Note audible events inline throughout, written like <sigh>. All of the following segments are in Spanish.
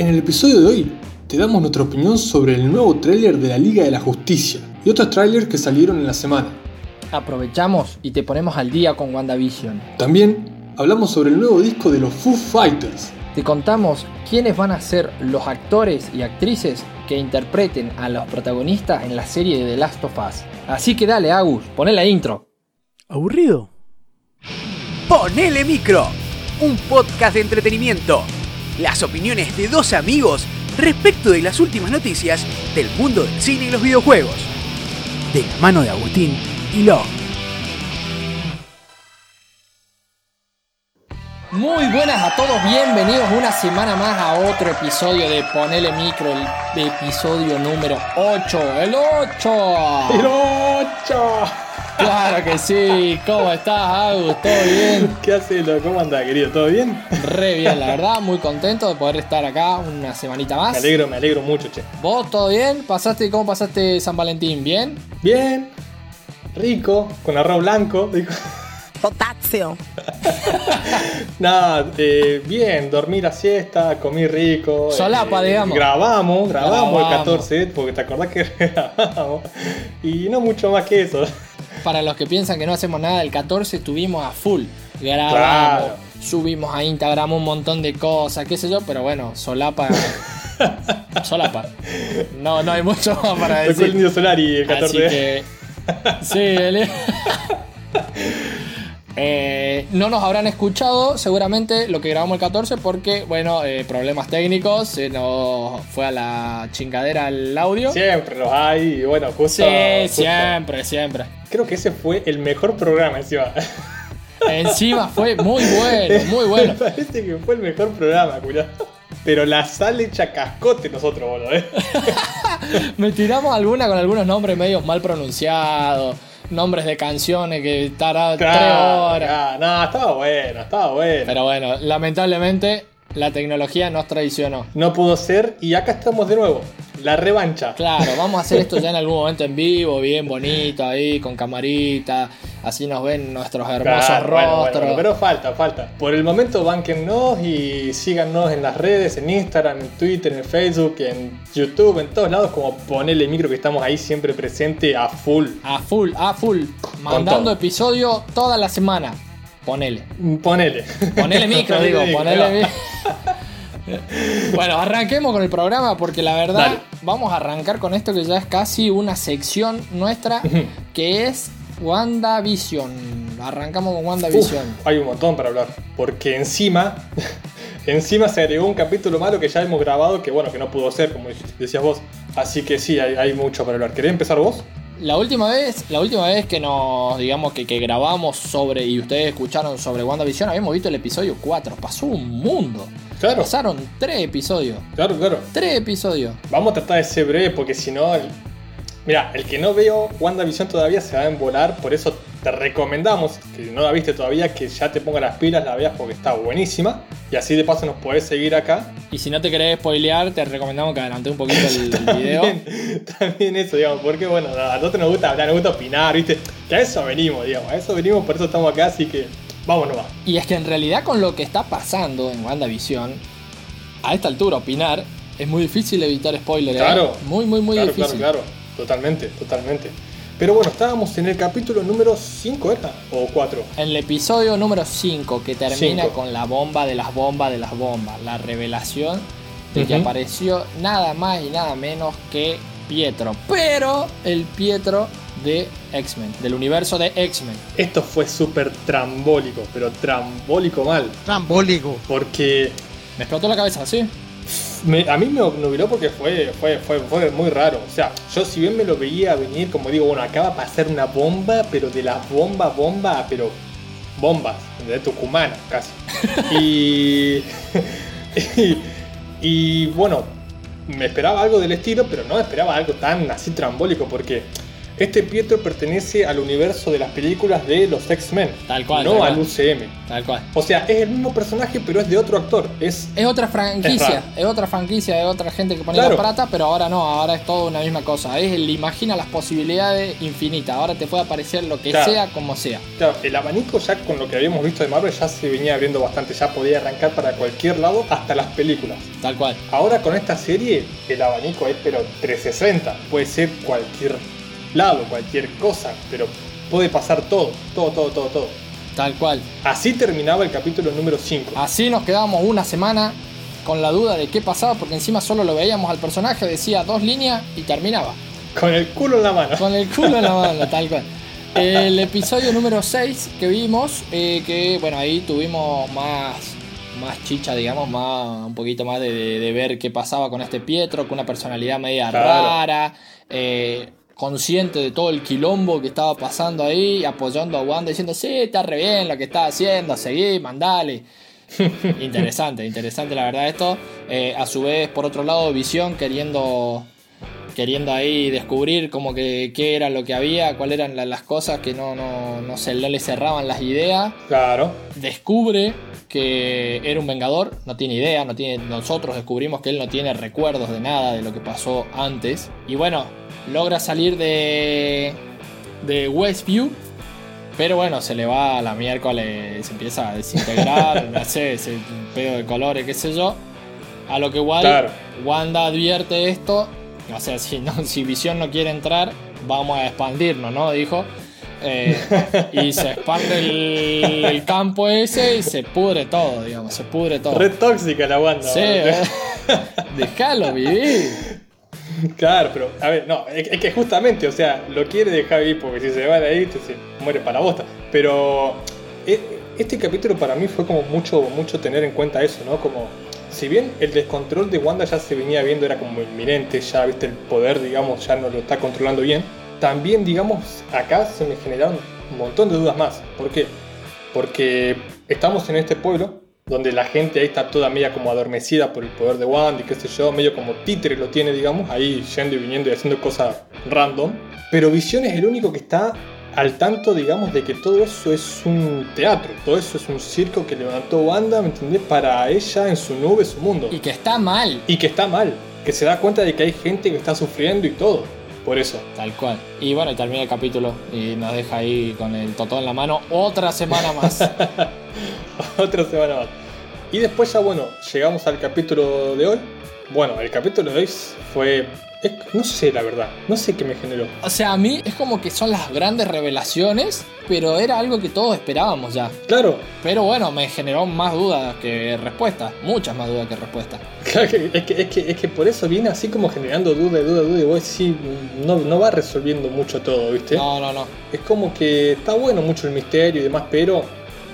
En el episodio de hoy te damos nuestra opinión sobre el nuevo tráiler de la Liga de la Justicia y otros trailers que salieron en la semana. Aprovechamos y te ponemos al día con WandaVision. También hablamos sobre el nuevo disco de los Foo Fighters. Te contamos quiénes van a ser los actores y actrices que interpreten a los protagonistas en la serie de The Last of Us. Así que dale, Agus, poné la intro. ¿Aburrido? Ponele Micro, un podcast de entretenimiento. Las opiniones de dos amigos respecto de las últimas noticias del mundo del cine y los videojuegos. De la mano de Agustín y Lo. Muy buenas a todos, bienvenidos una semana más a otro episodio de Ponele Micro, el episodio número 8. ¡El 8! ¡El 8! Claro que sí, ¿cómo estás, Agus? ¿Todo bien? ¿Qué haces? ¿Cómo andás, querido? ¿Todo bien? Re bien, la verdad, muy contento de poder estar acá una semanita más. Me alegro, me alegro mucho, che. ¿Vos todo bien? ¿Pasaste, ¿Cómo pasaste San Valentín? ¿Bien? Bien, rico, con arroz blanco. dijo. Potasio. <laughs> Nada, eh, bien, dormí la siesta, comí rico. Solapa, eh, digamos. Grabamos, grabamos el Grabamos. 14, porque te acordás que <laughs> grabamos. Y no mucho más que eso. Para los que piensan que no hacemos nada, el 14 estuvimos a full. Grabamos, Claro. subimos a Instagram un montón de cosas, qué sé yo, pero bueno, solapa. <laughs> solapa. No, no hay mucho más para Tocó el decir. Indio Solari el 14. Así que. Sí, el- Eh, no nos habrán escuchado seguramente lo que grabamos el 14 porque, bueno, eh, problemas técnicos, se nos fue a la chingadera el audio. Siempre los hay, y bueno, justo. Sí, justo. siempre, siempre. Creo que ese fue el mejor programa encima. Encima fue <laughs> muy bueno, muy bueno. Me parece que fue el mejor programa, culiado. Pero la sal hecha cascote nosotros, boludo, eh. <laughs> Me tiramos alguna con algunos nombres medios mal pronunciados, nombres de canciones que tardaron tres horas. Ah, no, estaba bueno, estaba bueno. Pero bueno, lamentablemente la tecnología nos traicionó. No pudo ser y acá estamos de nuevo. La revancha. Claro, vamos a hacer esto ya en algún momento en vivo, bien bonito ahí, con camarita, así nos ven nuestros hermosos Claro, bueno, rostros. bueno, pero falta, falta. Por el momento, banquennos y síganos en las redes, en Instagram, en Twitter, en Facebook, en YouTube, en todos lados, como ponele micro que estamos ahí siempre presente a full. A full, a full, mandando episodio toda la semana. Ponele. Ponele. Ponele micro, <laughs> digo, ponele micro. <laughs> <laughs> Bueno, arranquemos con el programa porque la verdad Dale. vamos a arrancar con esto que ya es casi una sección nuestra <laughs> que es WandaVision. Arrancamos con WandaVision. Uf, hay un montón para hablar. Porque encima, <laughs> encima se agregó un capítulo malo que ya hemos grabado, que bueno, que no pudo ser, como decías vos. Así que sí, hay, hay mucho para hablar. ¿Querés empezar vos? La última vez, la última vez que nos, digamos que, que grabamos sobre y ustedes escucharon sobre WandaVision, habíamos visto el episodio 4. Pasó un mundo. Claro, Pasaron tres episodios. claro, claro. Tres episodios. Vamos a tratar de ser breve porque si no. el- Mira, el que no veo WandaVision todavía se va a embolar, por eso te recomendamos, que no la viste todavía, que ya te pongas las pilas, la veas porque está buenísima. Y así de paso nos podés seguir acá. Y si no te querés spoilear, te recomendamos que adelante un poquito el <laughs> video. También, también eso, digamos, porque bueno, a nosotros nos gusta hablar, nos gusta opinar, ¿viste? Que a eso venimos, digamos, a eso venimos, por eso estamos acá, así que vamos nomás. Y es que en realidad con lo que está pasando en WandaVision, a esta altura opinar, es muy difícil evitar spoilers. ¿eh? Claro. Muy, muy, muy claro, difícil. Claro, claro, totalmente, totalmente. Pero bueno, estábamos en el capítulo número 5, ¿era? ¿O 4? En el episodio número 5, que termina Cinco. con la bomba de las bombas de las bombas, la revelación de que apareció nada más y nada menos que Pietro. Pero el Pietro de X-Men, del universo de X-Men. Esto fue súper trambólico, pero trambólico mal. Trambólico. Porque Me explotó la cabeza, ¿sí? me- a mí me obnubiló porque fue, fue, fue, fue muy raro. O sea, yo si bien me lo veía venir, como digo, bueno, acaba de pasar una bomba, pero de las bombas, bomba, pero bombas, de Tucumán casi. <laughs> Y, <laughs> y, y, bueno, me esperaba algo del estilo, pero no esperaba algo tan así trambólico porque Este Pietro pertenece al universo de las películas de los X-Men, Tal cual, no tal al cual. UCM. Tal cual. O sea, es el mismo personaje, pero es de otro actor. Es Es otra franquicia, es, otra franquicia, es otra gente que ponía Claro. la plata, pero ahora no, ahora es todo una misma cosa. Es el imagina las posibilidades infinitas. Ahora te puede aparecer lo que Claro. sea como sea. Claro, el abanico ya con lo que habíamos visto de Marvel ya se venía abriendo bastante, ya podía arrancar para cualquier lado, hasta las películas. Tal cual. Ahora con esta serie, el abanico es pero 360, puede ser cualquier lado, cualquier cosa, pero puede pasar todo, todo, todo, todo, todo. Tal cual. Así terminaba el capítulo número 5. Así nos quedábamos una semana con la duda de qué pasaba, porque encima solo lo veíamos al personaje, decía dos líneas y terminaba. Con el culo en la mano. Con el culo en la <laughs> mano, tal cual. El episodio número 6 que vimos, eh, que bueno, ahí tuvimos más, más chicha, digamos, más, un poquito más de, de- de ver qué pasaba con este Pietro, con una personalidad media Claro. rara, eh, consciente de todo el quilombo que estaba pasando ahí, apoyando a Wanda diciendo, sí, está re bien lo que está haciendo, seguí, mandale. <laughs> interesante, interesante la verdad esto. Eh, a su vez, por otro lado, Visión queriendo queriendo ahí descubrir como que qué era lo que había, cuáles eran la- las cosas que no, no, no, se, no le cerraban las ideas. Claro. Descubre que era un vengador, no tiene idea, no tiene, nosotros descubrimos que él no tiene recuerdos de nada de lo que pasó antes. Y bueno, logra salir de, de Westview. Pero bueno, se le va a la miércoles, se empieza a desintegrar, <laughs> no sé, ese pedo de colores, qué sé yo. A lo que igual Claro. Wanda advierte esto. O sea, si, no, <laughs> si Visión no quiere entrar, vamos a expandirnos, ¿no? Dijo. Eh, <laughs> y se expande el, el campo ese y se pudre todo, digamos, se pudre todo. Red tóxica la Wanda. Sí, eh. déjalo vivir. <laughs> Claro, pero a ver, no, es, que justamente, o sea, lo quiere dejar vivir porque si se va de ahí te- se muere para bosta. Pero eh, este capítulo para mí fue como mucho, mucho tener en cuenta eso, ¿no? Como, si bien el descontrol de Wanda ya se venía viendo, era como inminente, ya viste el poder, digamos, ya no lo está controlando bien. También, digamos, acá se me generaron un montón de dudas más. ¿Por qué? Porque estamos en este pueblo donde la gente ahí está toda media como adormecida por el poder de Wanda y qué sé yo, medio como títere lo tiene, digamos, ahí yendo y viniendo y haciendo cosas random. Pero Visión es el único que está al tanto, digamos, de que todo eso es un teatro, todo eso es un circo que levantó Wanda, ¿me entendés? Para ella en su nube, su mundo. Y que está mal. Y que está mal, que se da cuenta de que hay gente que está sufriendo y todo. Por eso. Tal cual. Y bueno, y termina el capítulo y nos deja ahí con el totó en la mano otra semana más. <laughs> Otra semana más. Y después ya, bueno, llegamos al capítulo de hoy. Bueno, el capítulo de hoy fue... es- no sé, la verdad. No sé qué me generó. O sea, a mí es como que son las grandes revelaciones, pero era algo que todos esperábamos ya. Claro, Pero bueno, me generó más dudas que respuestas, muchas más dudas que respuestas. <laughs> claro que- es que, es, que, es que por eso viene así como generando duda, duda, duda. Y vos sí, no, no va resolviendo mucho todo, ¿viste? No, no, no. Es como que está bueno mucho el misterio y demás, pero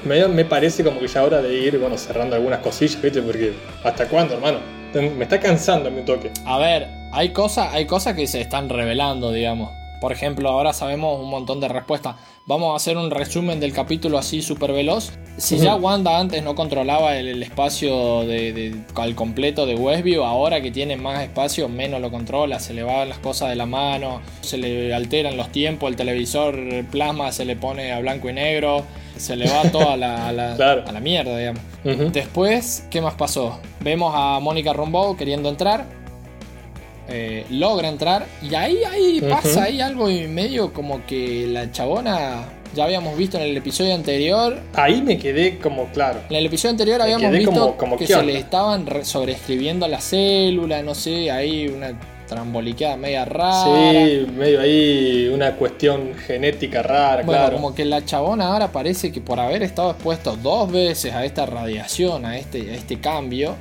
me, me parece como que ya hora de ir, bueno, cerrando algunas cosillas, ¿viste? Porque ¿hasta cuándo, hermano? Me está cansando mi toque. A ver, hay cosas, hay cosas que se están revelando, digamos. Por ejemplo, ahora sabemos un montón de respuestas. Vamos a hacer un resumen del capítulo así súper veloz. Si ya Wanda antes no controlaba el, el espacio de, de- al completo de Westview, ahora que tiene más espacio, menos lo controla. Se le van las cosas de la mano, se le alteran los tiempos, el televisor plasma se le pone a blanco y negro, se le va todo a la, a la- <laughs> Claro. a la mierda, digamos. Después, ¿qué más pasó? Vemos a Mónica Rambeau queriendo entrar. Eh, logra entrar. Y ahí, ahí pasa ahí algo y medio como que la chabona. Ya habíamos visto en el episodio anterior. Ahí me quedé como claro. En el episodio anterior Me habíamos visto como- como, que ¿qué se le estaban re- sobreescribiendo la célula, no sé, ahí una tramboliqueada media rara. Sí, medio ahí una cuestión genética rara, Bueno, claro. como que la chabona ahora parece que por haber estado expuesto dos veces a esta radiación, a este, a este cambio,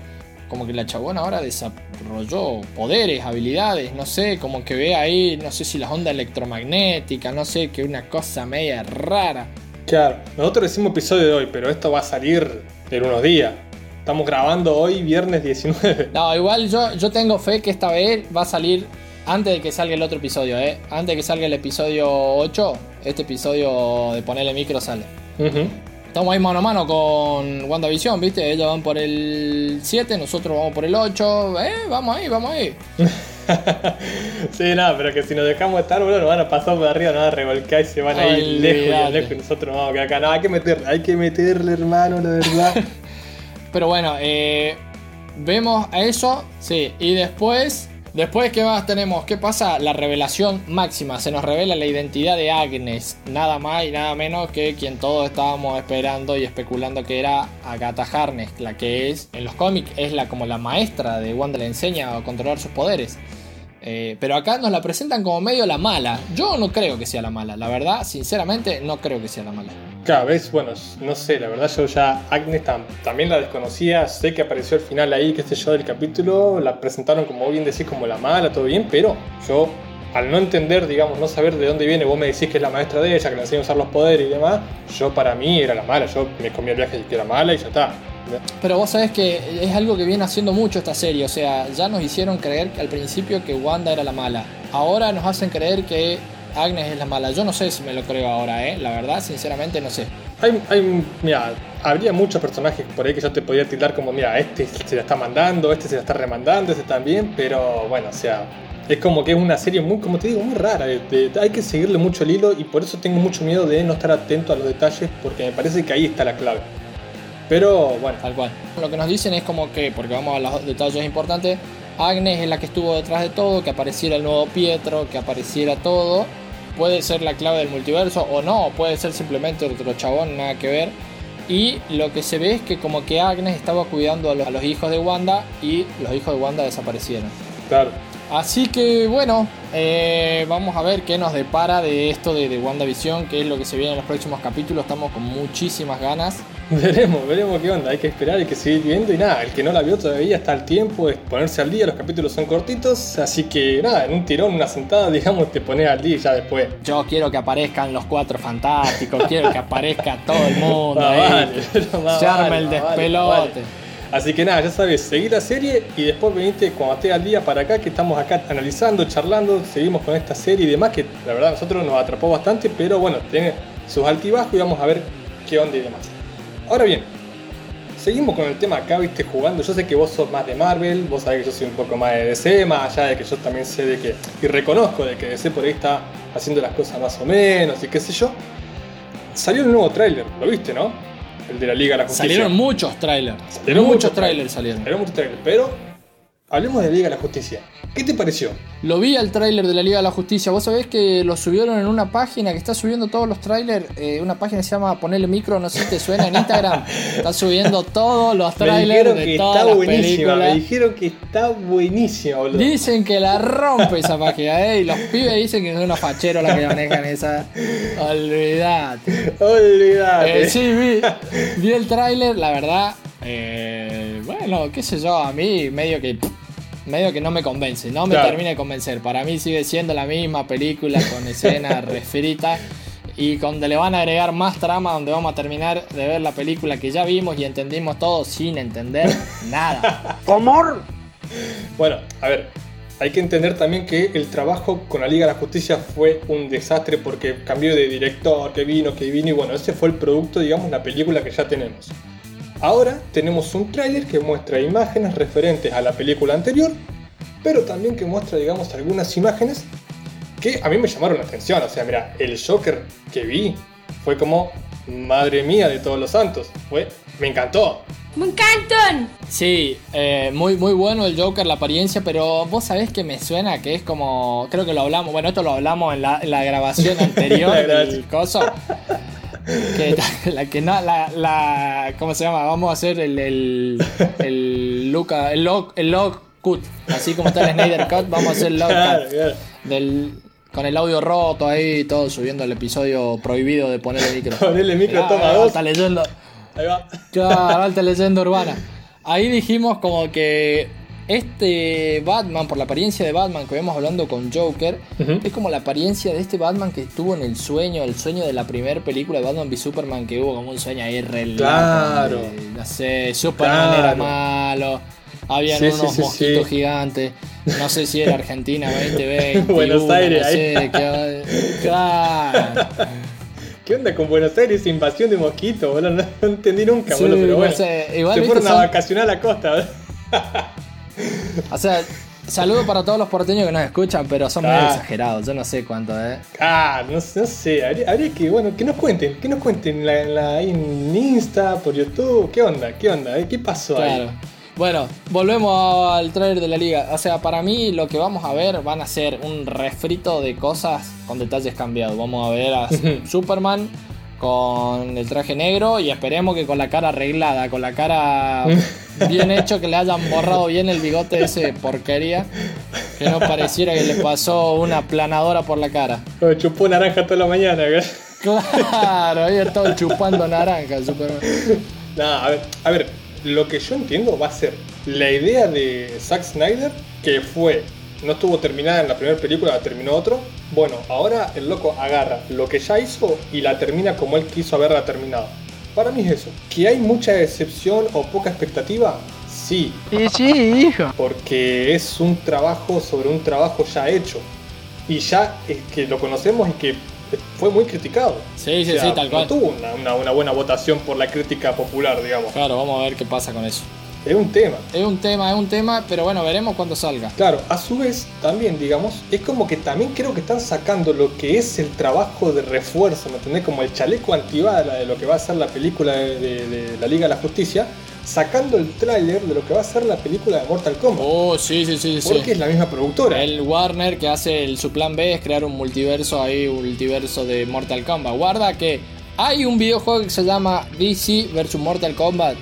como que la chabona ahora desarrolló poderes, habilidades, no sé, como que ve ahí, no sé si las ondas electromagnéticas, no sé, que una cosa media rara. Claro, nosotros decimos episodio de hoy, pero esto va a salir en unos días. Estamos grabando hoy, viernes 19. No, igual yo, yo tengo fe que esta vez va a salir antes de que salga el otro episodio, ¿eh? Antes de que salga el episodio 8, este episodio de ponerle micro sale. Ujú. Estamos ahí mano a mano con WandaVision, ¿viste? Ellos van por el 7, nosotros vamos por el 8. Eh, vamos ahí, vamos ahí. <laughs> sí, nada, pero que si nos dejamos estar, boludo, nos van a pasar por arriba, nos van a revolcar y se van a ir lejos lejos y nosotros nos vamos a quedar acá. No, hay que meterle, hay que meterle, hermano, la verdad. <laughs> Pero bueno, eh, vemos a eso, sí, y después, después ¿qué más tenemos? ¿Qué pasa? La revelación máxima, se nos revela la identidad de Agnes, nada más y nada menos que quien todos estábamos esperando y especulando que era Agatha Harkness, la que es, en los cómics, es la como la maestra de Wanda le enseña a controlar sus poderes. Eh, pero acá nos la presentan como medio la mala. Yo no creo que sea la mala, la verdad, sinceramente, no creo que sea la mala. Cada vez, bueno, no sé, la verdad yo ya Agnes tam- también la desconocía, sé que apareció al final ahí, qué sé yo, del capítulo, la presentaron como bien decís como la mala, todo bien, pero yo al no entender, digamos, no saber de dónde viene, vos me decís que es la maestra de ella, que le enseña a usar los poderes y demás, yo para mí era la mala, yo me comí el viaje de que era mala y ya está. Pero vos sabés que es algo que viene haciendo mucho esta serie, o sea, ya nos hicieron creer al principio que Wanda era la mala. Ahora nos hacen creer que Agnes es la mala. Yo no sé si me lo creo ahora, ¿eh? La verdad, sinceramente no sé. Hay, mira, habría muchos personajes por ahí que yo te podría tildar como, mira, este se la está mandando, este se la está remandando, este también, pero bueno, o sea, es como que es una serie muy, como te digo, muy rara. de- hay que seguirle mucho el hilo y por eso tengo mucho miedo de no estar atento a los detalles porque me parece que ahí está la clave. Pero bueno, Tal cual. Lo que nos dicen es como que, porque vamos a los detalles importantes, Agnes es la que estuvo detrás de todo, que apareciera el nuevo Pietro, que apareciera todo. Puede ser la clave del multiverso o no, puede ser simplemente otro chabón, nada que ver. Y lo que se ve es que como que Agnes estaba cuidando a los, a los hijos de Wanda y los hijos de Wanda desaparecieron. claro. Así que bueno, eh, vamos a ver qué nos depara de esto de, de WandaVision, qué es lo que se viene en los próximos capítulos. Estamos con muchísimas ganas. <laughs> Veremos, veremos qué onda. Hay que esperar, hay que seguir viendo. Y nada, el que no la vio todavía está al tiempo de ponerse al día. Los capítulos son cortitos. Así que nada, en un tirón, una sentada, <laughs> digamos, te pones al día y ya después. Yo quiero que aparezcan los cuatro fantásticos, quiero que aparezca todo el mundo. <laughs> Vale, pero más se arma vale, el despelote. vale. Así que nada, ya sabes, seguir la serie y después venite cuando esté al día para acá, que estamos acá analizando, charlando, seguimos con esta serie y demás, que la verdad a nosotros nos atrapó bastante, pero bueno, tiene sus altibajos y vamos a ver qué onda y demás. Ahora bien, seguimos con el tema acá, viste, jugando. Yo sé que vos sos más de Marvel, vos sabés que yo soy un poco más de DC, más allá de que yo también sé de que, y reconozco de que DC por ahí está haciendo las cosas más o menos y qué sé yo. Salió el nuevo tráiler, ¿lo viste, no? El de la Liga de la Justicia. Salieron muchos trailers. Salieron muchos muchos trailers salieron. Salieron muchos trailers, pero hablemos de Liga de la Justicia. ¿Qué te pareció? Lo vi al tráiler de la Liga de la Justicia. Vos sabés que lo subieron en una página que está subiendo todos los trailers. eh, una página que se llama Ponele Micro, no sé si te suena en Instagram. <laughs> está subiendo todos los trailers dijeron de que todas está las buenísima, me películas. dijeron que está buenísima, boludo. Dicen que la rompe esa página, <laughs> ¿eh? Y los pibes dicen que son unos facheros los que <laughs> manejan esa. Olvidate. Olvídate. Eh, sí, vi, vi el tráiler, la verdad. eh, bueno, qué sé yo, a mí medio que. Medio que no me convence, no me Claro. termina de convencer. Para mí sigue siendo la misma película con <laughs> escenas refritas y donde le van a agregar más trama, donde vamos a terminar de ver la película que ya vimos y entendimos todo sin entender <laughs> nada. Bueno, a ver, hay que entender también que el trabajo con la Liga de la Justicia fue un desastre porque cambió de director, que vino, que vino, y bueno, ese fue el producto, digamos, la película que ya tenemos. Ahora tenemos un tráiler que muestra imágenes referentes a la película anterior, pero también que muestra, digamos, algunas imágenes que a mí me llamaron la atención. O sea, mira, el Joker que vi fue como, madre mía de todos los santos, fue, me encantó. ¡Me encantan! Sí, eh, muy, muy bueno el Joker, la apariencia, pero vos sabés que me suena que es como. Creo que lo hablamos, bueno, esto lo hablamos en la, en la grabación <laughs> anterior La del coso. Que <laughs> la que no, la, la. ¿Cómo se llama? Vamos a hacer el. El. El Luca. El log, el log cut. Así como está el Snyder Cut, vamos a hacer el log Claro, cut. claro. Del, con el audio roto ahí, todo subiendo el episodio prohibido de poner el micro. <laughs> Ponele micro, toma dos. Está leyendo. Ahí va. Alta leyenda urbana. Ahí dijimos como que este Batman, por la apariencia de Batman que vemos hablando con Joker, es como la apariencia de este Batman que estuvo en el sueño, el sueño de la primera película de Batman v Superman, que hubo como un sueño ahí re Claro. No sé, Superman Claro. era malo, habían Sí, unos sí, mosquitos gigantes. No sé si era Argentina <laughs> 2020. Buenos Aires, no ahí. sé, qué- claro. ¿Qué onda con Buenos Aires? Invasión de mosquitos, boludo. No, entendí nunca, boludo, pero no bueno. igual, Se fueron a vacacionar a la costa, boludo. O sea, Saludos para todos los porteños que nos escuchan, pero son muy Ah. exagerados. Yo no sé cuánto, ¿eh? Ah, no, sé- no sé, habría, habría que, bueno, que nos cuenten, que nos cuenten en la, la- en Insta, por YouTube, ¿qué onda? ¿Qué onda? eh? ¿Qué pasó Claro. ahí? Bueno, volvemos al trailer de la liga. O sea, para mí lo que vamos a ver van a ser un refrito de cosas con detalles cambiados. Vamos a ver a <laughs> Superman con el traje negro y esperemos que con la cara arreglada, con la cara <laughs> bien hecho, que le hayan borrado bien el bigote de ese porquería. Que no pareciera que le pasó una planadora por la cara. Oh, chupó naranja toda la mañana. ¿eh? Claro, ahí estaba chupando <laughs> naranja Superman. No, a ver, a ver, lo que yo entiendo va a ser la idea de Zack Snyder, que fue, no estuvo terminada en la primera película, la terminó otro. Bueno, ahora el loco agarra lo que ya hizo y la termina como él quiso haberla terminado. Para mí es eso. ¿Que hay mucha decepción o poca expectativa? Sí, Y sí, hijo. porque es un trabajo sobre un trabajo ya hecho. Y ya es que lo conocemos y que fue muy criticado. Sí, sí, O sea, sí, tal no cual. tuvo una, una- una buena votación por la crítica popular, digamos. Claro, vamos a ver qué pasa con eso. Es un tema. Es un tema, es un tema, pero bueno, veremos cuando salga. Claro, a su vez también, digamos, es como que también creo que están sacando lo que es el trabajo de refuerzo, ¿me entendés? Como el chaleco antibala de lo que va a ser la película de, de- de la Liga de la Justicia, sacando el tráiler de lo que va a ser la película de Mortal Kombat. Oh, sí, sí, sí, sí. porque es la misma productora. El Warner que hace el, su plan B es crear un multiverso ahí, un multiverso de Mortal Kombat. Guarda que hay un videojuego que se llama DC vs Mortal Kombat.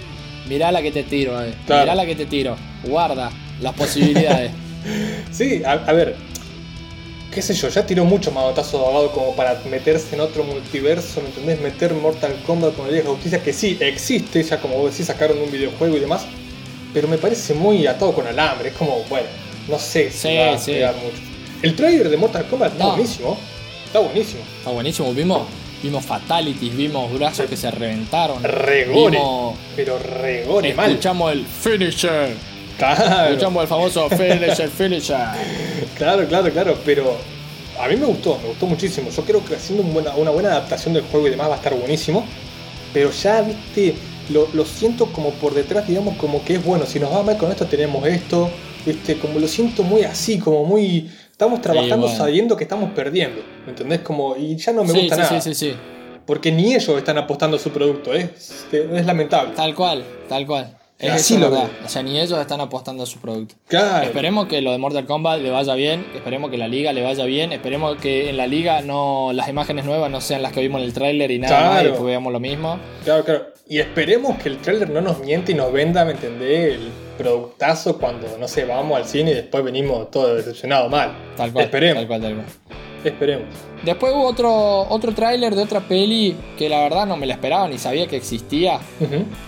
Mirá la que te tiro, eh. Claro. Mirá la que te tiro. Guarda las posibilidades. <laughs> Sí, a, a ver, qué sé yo, ya tiró mucho manotazo de abogado como para meterse en otro multiverso, ¿me entendés? Meter Mortal Kombat con la Liga de Justicia, que sí, existe, ya como vos decís, sacaron un videojuego y demás, pero me parece muy atado con alambre, es como, bueno, no sé si Sí, va a sí. pegar mucho. El trailer de Mortal Kombat está buenísimo, está buenísimo. Está buenísimo. Vimos, vimos fatalities, vimos brazos que se reventaron. Regore, Vimos- pero regore mal. escuchamos el finisher. Claro, Escuchamos el famoso <laughs> finisher, finisher. claro, claro, claro, pero a mí me gustó, me gustó muchísimo. Yo creo que haciendo una buena adaptación del juego y demás va a estar buenísimo. Pero ya, viste, lo, lo siento como por detrás, digamos, como que es bueno, si nos va mal con esto tenemos esto, viste, como lo siento muy así, como muy... Estamos trabajando bueno. sabiendo que estamos perdiendo, ¿me entendés? Como, y ya no me sí, gusta sí, nada. sí, sí, sí. Porque ni ellos están apostando a su producto, es, es lamentable. Tal cual, tal cual. Es Así lo verdad. O sea, ni ellos están apostando a su producto. Claro. Esperemos que lo de Mortal Kombat le vaya bien, esperemos que la liga le vaya bien, esperemos que en la liga no las imágenes nuevas no sean las que vimos en el tráiler y nada más y Claro. después veamos lo mismo. Claro, claro. Y esperemos que el trailer no nos miente y nos venda, ¿me entendés? El productazo cuando, no sé, vamos al cine y después venimos todos decepcionados mal. Tal cual. Esperemos. Tal cual, tal cual. Esperemos. Después hubo otro, otro tráiler de otra peli que la verdad no me la esperaba ni sabía que existía.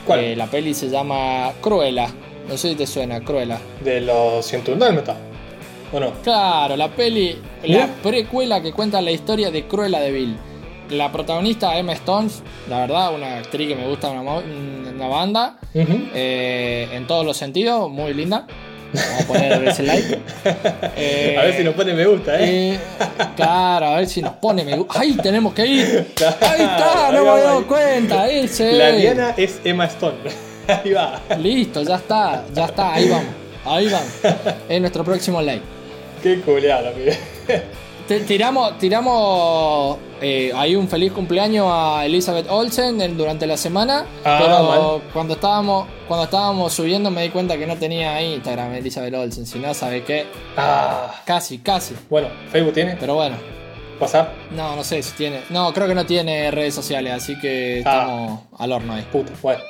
¿Cuál? Eh, la peli se llama Cruella. No sé si te suena, Cruella. De los 101 Dálmata. ¿O no? Claro, la peli, la precuela que cuenta la historia de Cruella de Vil. La protagonista Emma Stones, la verdad, una actriz que me gusta una, una banda, eh, en todos los sentidos, muy linda. Vamos a poner ese like. <laughs> Eh, a ver si nos pone me gusta, ¿eh? eh, claro, a ver si nos pone me gusta. ¡Ay, tenemos que ir! <laughs> ¡Ahí está! Ahí No me había dado ahí. cuenta, ese. La Diana es Emma Stone. <laughs> Ahí va. Listo, ya está, ya está, ahí vamos. Ahí vamos. Es nuestro próximo like. Qué culeada, pibe. Te- Tiramos, tiramos eh, ahí un feliz cumpleaños a Elizabeth Olsen en- durante la semana. Ah, pero cuando estábamos, cuando estábamos subiendo me di cuenta que no tenía Instagram Elizabeth Olsen. Si no, ¿sabe qué? Ah. Casi, casi. Bueno, Facebook tiene. Pero bueno, WhatsApp. no, no sé si tiene. No, creo que no tiene redes sociales, así que Ah. estamos al horno ahí. Puta. Bueno.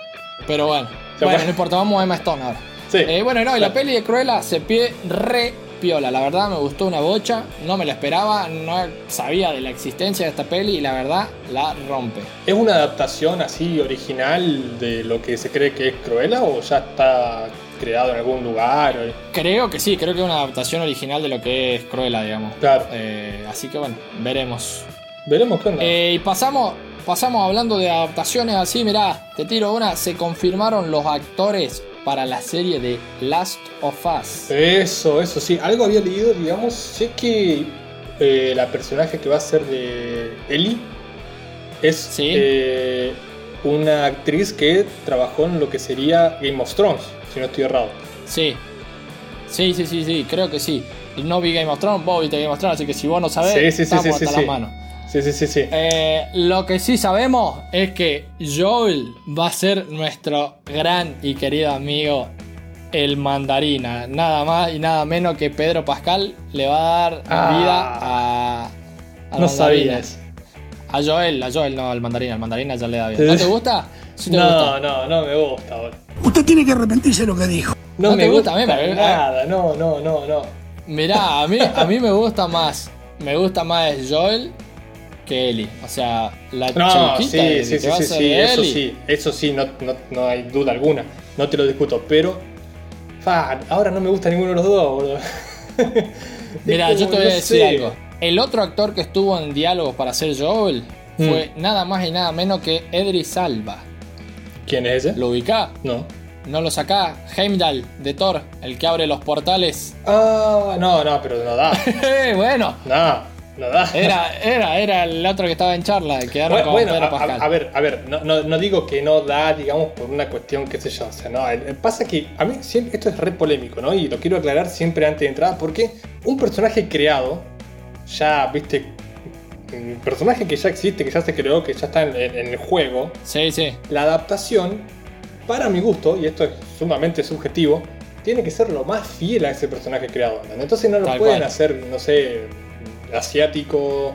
Pero bueno, bueno, no importa, vamos a Emma Stone ahora. Sí. Eh, bueno, no, y la peli de Cruella se pie re piola. La verdad me gustó una bocha, no me la esperaba, no sabía de la existencia de esta peli y la verdad la rompe. ¿Es una adaptación así original de lo que se cree que es Cruella o ya está creado en algún lugar? Creo que sí, creo que es una adaptación original de lo que es Cruella, digamos. Claro. Eh, así que bueno, veremos. Veremos qué onda. Eh, y pasamos, pasamos hablando de adaptaciones así, mirá, te tiro una, se confirmaron los actores para la serie de Last of Us. Eso, eso, sí. Algo había leído, digamos. Sé que eh, la personaje que va a ser de Ellie es Sí. eh, una actriz que trabajó en lo que sería Game of Thrones, si no estoy errado. Sí. Sí, sí, sí, sí, creo que sí. No vi Game of Thrones, vos viste Game of Thrones, así que si vos no sabés, Sí, sí, estamos hasta las manos. Sí, sí, sí, sí. Eh, lo que sí sabemos es que Joel va a ser nuestro gran y querido amigo el mandarina. Nada más y nada menos que Pedro Pascal le va a dar Ah. vida a, a no sabías. A Joel, a Joel, no, al mandarina. Al mandarina ya le da vida. ¿No te gusta? Sí te No, gusta. no, no me gusta, boludo. Usted tiene que arrepentirse de lo que dijo. No, ¿No me te gusta? gusta, A mí me- nada, no, no, no, no. Mirá, a mí, a mí me gusta más. Me gusta más Joel que Ellie. O sea, la No, chiquita sí, sí, que sí, sí, ser sí, eso sí, eso sí, no, no, no hay duda alguna, no te lo discuto, pero fa, ahora no me gusta ninguno de los dos, boludo. <laughs> Mira, yo te voy a decir sé. algo. El otro actor que estuvo en diálogos para ser Joel Mm. fue nada más y nada menos que Edris Alba. ¿Quién es ese? ¿Lo ubicá? No. ¿No lo sacá? Heimdall, de Thor, el que abre los portales. Ah, no, no, pero no da. <laughs> bueno, No, no da. era, era, era el otro que estaba en charla, que quedaron Bueno, con bueno, Pedro a, Pascal. a- a ver, a ver, no, no, no digo que no da, digamos, por una cuestión, qué sé yo, o sea, no, pasa que a mí siempre, esto es re polémico, ¿no? Y lo quiero aclarar siempre antes de entrar, porque un personaje creado, ya, viste, un personaje que ya existe, que ya se creó, que ya está en, en- en el juego, Sí, sí. la adaptación, para mi gusto, y esto es sumamente subjetivo, tiene que ser lo más fiel a ese personaje creado. Entonces no lo Tal pueden cual. hacer, no sé, asiático,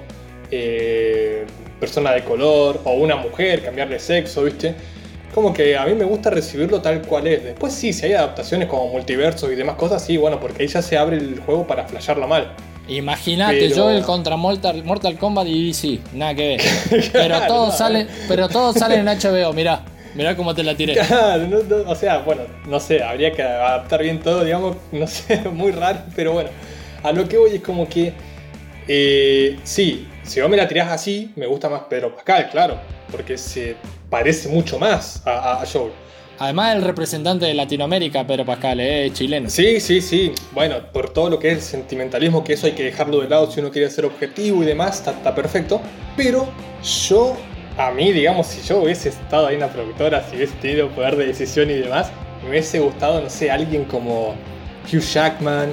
eh, persona de color, o una mujer, cambiarle sexo, ¿viste? Como que a mí me gusta recibirlo tal cual es. Después sí, si hay adaptaciones como multiversos y demás cosas, sí, bueno, porque ahí ya se abre el juego para flashearla mal. Imagínate Pero- Joel contra Mortal, Mortal Kombat y DC, nada que ver. <laughs> Pero todos no, salen, pero todos salen en HBO, mirá. Mirá cómo te la tiré. Claro, no- no, o sea, bueno, no sé, habría que adaptar bien todo, digamos, no sé, <laughs> muy raro, pero bueno, a lo que voy es como que, eh, sí, si vos me la tirás así, me gusta más Pedro Pascal, claro, porque se parece mucho más a, a, a Joel. Además el representante de Latinoamérica, Pedro Pascal, eh, es chileno. Sí, sí, sí, bueno, por todo lo que es el sentimentalismo, que eso hay que dejarlo de lado si uno quiere ser objetivo y demás, está, está perfecto, pero yo, a mí, digamos, si yo hubiese estado ahí en la productora, si hubiese tenido poder de decisión y demás, me hubiese gustado, no sé, alguien como Hugh Jackman,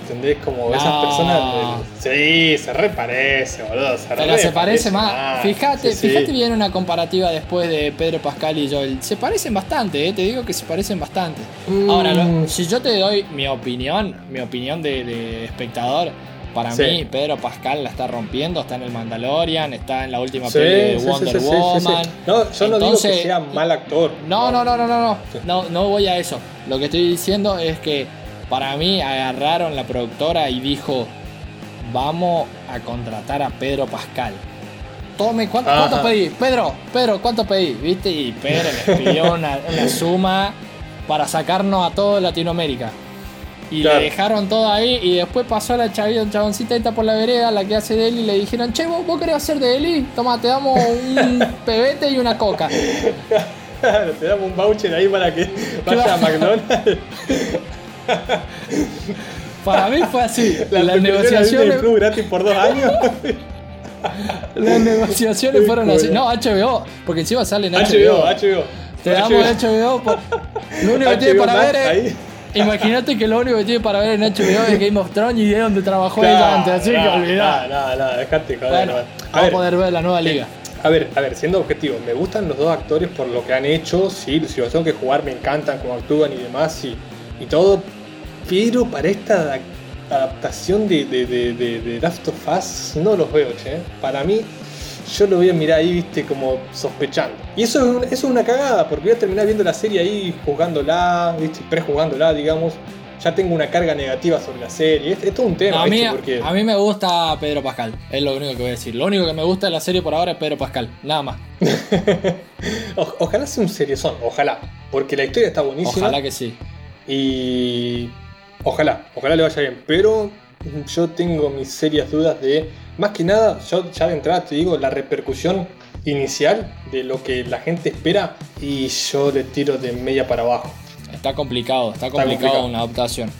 ¿entendés? Como esas personas. del- Sí, se reparece, boludo. Se Pero se parece más. más. Fíjate, Sí, sí. fíjate bien una comparativa después de Pedro Pascal y Joel. Se parecen bastante, eh, te digo que se parecen bastante. Mm. Ahora, lo- si yo te doy mi opinión, mi opinión de, de espectador, para Sí. mí Pedro Pascal la está rompiendo, está en el Mandalorian, está en la última Sí, peli de sí, Wonder. Woman. No, yo no digo que sea mal actor. No, no, no, no, no. No, no voy a eso. Lo que estoy diciendo es que para mí agarraron la productora y dijo, vamos a contratar a Pedro Pascal. Tome, ¿cuánto, pedí? Pedro, Pedro, ¿cuánto pedí? ¿Viste? Y Pedro les pidió una, <laughs> una suma para sacarnos a todo Latinoamérica. Y Claro. le dejaron todo ahí y después pasó la chavita, chaboncita esta por la vereda, la que hace de Eli, y le dijeron, che, ¿vos, vos querés hacer de Eli? Toma, te damos un <laughs> pebete y una coca. Claro, te damos un voucher ahí para que vaya a McDonald's. <laughs> <laughs> Para mí fue así. La las Disney negociaciones, Plus gratis por dos años. <laughs> las negociaciones fueron así. No, HBO, porque encima sale en HBO. HBO, HBO. Te damos HBO. por- Lo único que tiene para Max, ver es. ahí. Imagínate que lo único que tiene para ver en HBO es Game of Thrones y es donde trabajó ella antes, así que olvidá. No, no, no, dejate joder. Bueno, vamos a poder ver la nueva liga. A ver, a ver, siendo objetivo, me gustan los dos actores por lo que han hecho, sí, si los tengo que jugar me encantan cómo actúan y demás y, y todo, pero para esta ada- adaptación de, de, de, de, de Last of Us no los veo, che. Para mí, yo lo voy a mirar ahí, viste, como sospechando. Y eso es, un- eso es una cagada, porque voy a terminar viendo la serie ahí, jugándola, viste, prejugándola, digamos. Ya tengo una carga negativa sobre la serie. Es, es todo un tema, No, a, mí, ¿viste? Porque... a mí me gusta Pedro Pascal, es lo único que voy a decir. Lo único que me gusta de la serie por ahora es Pedro Pascal, nada más. <laughs> O- ojalá sea un seriezón, ojalá. Porque la historia está buenísima. Ojalá que sí. Y ojalá, ojalá le vaya bien. Pero yo tengo mis serias dudas de, más que nada, yo ya de entrada te digo, la repercusión inicial de lo que la gente espera y yo le tiro de media para abajo. Está complicado, está complicado, complicado. una adaptación.